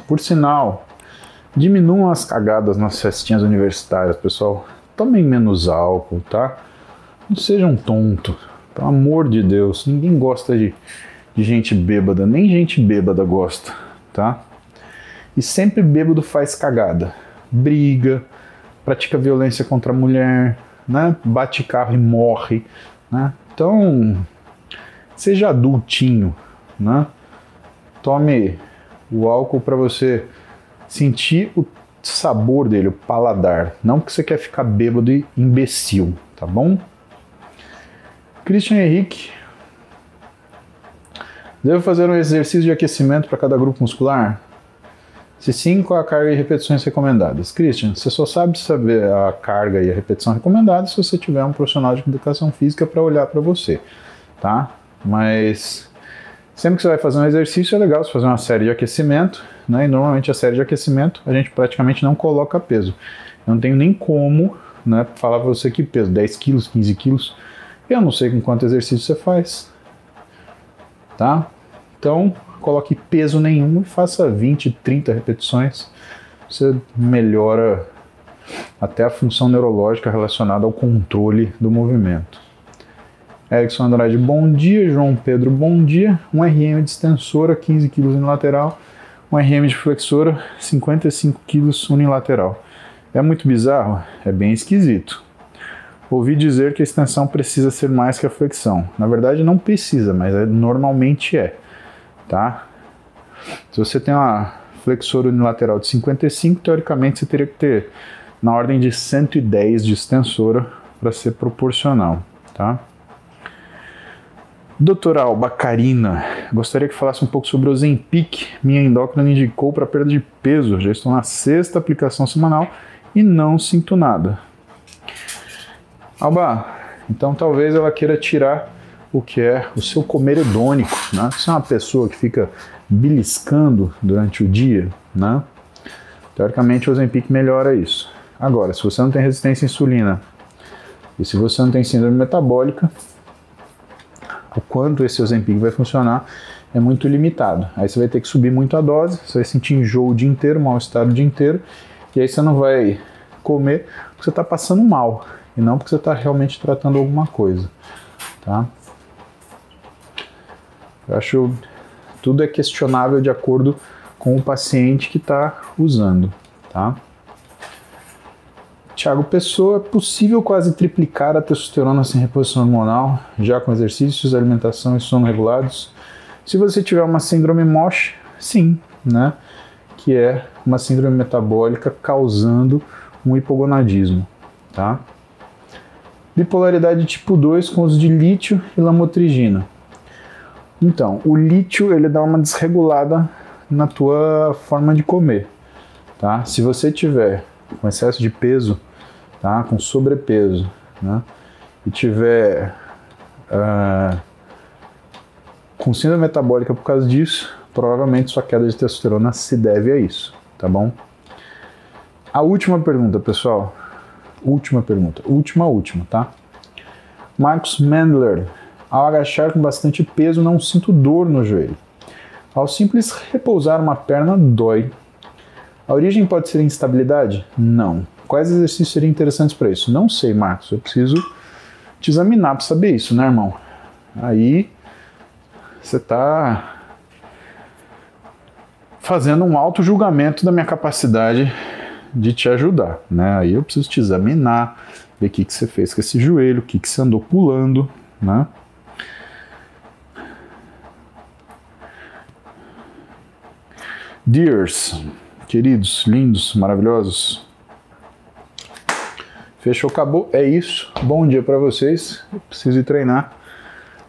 Por sinal, diminuam as cagadas nas festinhas universitárias, pessoal. Tomem menos álcool, tá? Não sejam tontos, pelo amor de Deus. Ninguém gosta de de gente bêbada, nem gente bêbada gosta, tá? E sempre bêbado faz cagada, briga, pratica violência contra a mulher, né? Bate carro e morre, né? Então, seja adultinho, né? Tome o álcool para você sentir o sabor dele, o paladar, não que você quer ficar bêbado e imbecil, tá bom? Christian Henrique Devo fazer um exercício de aquecimento para cada grupo muscular? Se sim, qual a carga e repetições recomendadas? Christian, você só sabe saber a carga e a repetição recomendada se você tiver um profissional de educação física para olhar para você, tá? Mas sempre que você vai fazer um exercício é legal você fazer uma série de aquecimento, né? E normalmente a série de aquecimento a gente praticamente não coloca peso. Eu não tenho nem como, né, falar para você que peso, 10 quilos, 15 quilos. Eu não sei com quanto exercício você faz tá? Então, coloque peso nenhum e faça 20, 30 repetições. Você melhora até a função neurológica relacionada ao controle do movimento. Erickson Andrade, bom dia. João Pedro, bom dia. Um RM de extensora, 15 kg unilateral. Um RM de flexora, 55 kg unilateral. É muito bizarro? É bem esquisito. Ouvi dizer que a extensão precisa ser mais que a flexão. Na verdade, não precisa, mas é, normalmente é, tá? Se você tem uma flexora unilateral de 55, teoricamente você teria que ter na ordem de 110 de extensora para ser proporcional, tá? Doutora Albacarina, gostaria que falasse um pouco sobre o Zempic. Minha endócrina indicou para perda de peso. Já estou na sexta aplicação semanal e não sinto nada. Alba, então talvez ela queira tirar o que é o seu comer hedônico, né? Você é uma pessoa que fica beliscando durante o dia, né? Teoricamente o Ozempic melhora isso. Agora, se você não tem resistência à insulina e se você não tem síndrome metabólica, o quanto esse Ozempic vai funcionar é muito limitado. Aí você vai ter que subir muito a dose, você vai sentir enjoo o dia inteiro, mal-estar o dia inteiro, e aí você não vai comer porque você está passando mal e não porque você está realmente tratando alguma coisa, tá? Eu acho tudo é questionável de acordo com o paciente que está usando, tá? Tiago Pessoa, é possível quase triplicar a testosterona sem reposição hormonal, já com exercícios, alimentação e sono regulados? Se você tiver uma síndrome MOSH, sim, né? Que é uma síndrome metabólica causando um hipogonadismo, tá? Bipolaridade tipo 2 com uso de lítio e lamotrigina. Então, o lítio ele dá uma desregulada na tua forma de comer, tá? Se você tiver com excesso de peso, tá? Com sobrepeso, né? E tiver uh, com síndrome metabólica por causa disso, provavelmente sua queda de testosterona se deve a isso, tá bom? A última pergunta, pessoal. Última pergunta. Última, última, tá? Marcos Mandler. Ao agachar com bastante peso, não sinto dor no joelho. Ao simples repousar uma perna, dói. A origem pode ser instabilidade? Não. Quais exercícios seriam interessantes para isso? Não sei, Marcos. Eu preciso te examinar para saber isso, né, irmão? Aí você está fazendo um auto julgamento da minha capacidade de te ajudar, né? Aí eu preciso te examinar, ver o que, que você fez com esse joelho, o que, que você andou pulando, né? Dears, queridos, lindos, maravilhosos. Fechou, acabou, é isso. Bom dia para vocês. Eu preciso ir treinar,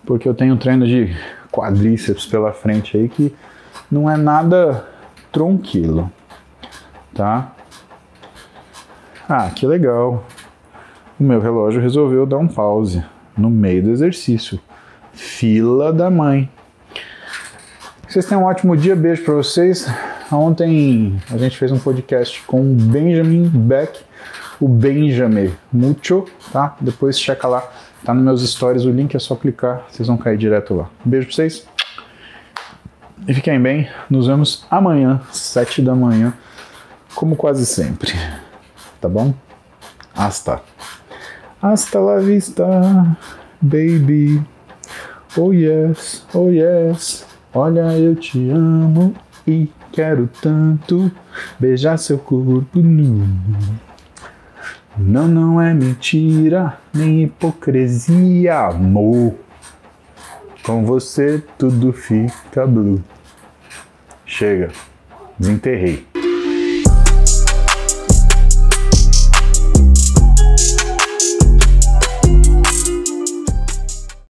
porque eu tenho um treino de quadríceps pela frente aí que não é nada tranquilo, tá? Ah, que legal. O meu relógio resolveu dar um pause. no meio do exercício. Fila da mãe. Vocês tenham um ótimo dia, beijo para vocês. Ontem a gente fez um podcast com o Benjamin Beck, o Benjamin Mucho, tá? Depois checa lá, tá nos meus stories, o link é só clicar, vocês vão cair direto lá. Beijo pra vocês. E fiquem bem, nos vemos amanhã, sete da manhã, como quase sempre. Tá bom? Hasta. Hasta la vista, baby. Oh yes, oh yes. Olha, eu te amo e quero tanto beijar seu corpo nu. Não, não é mentira, nem hipocrisia, amor. Com você tudo fica blue. Chega, desenterrei.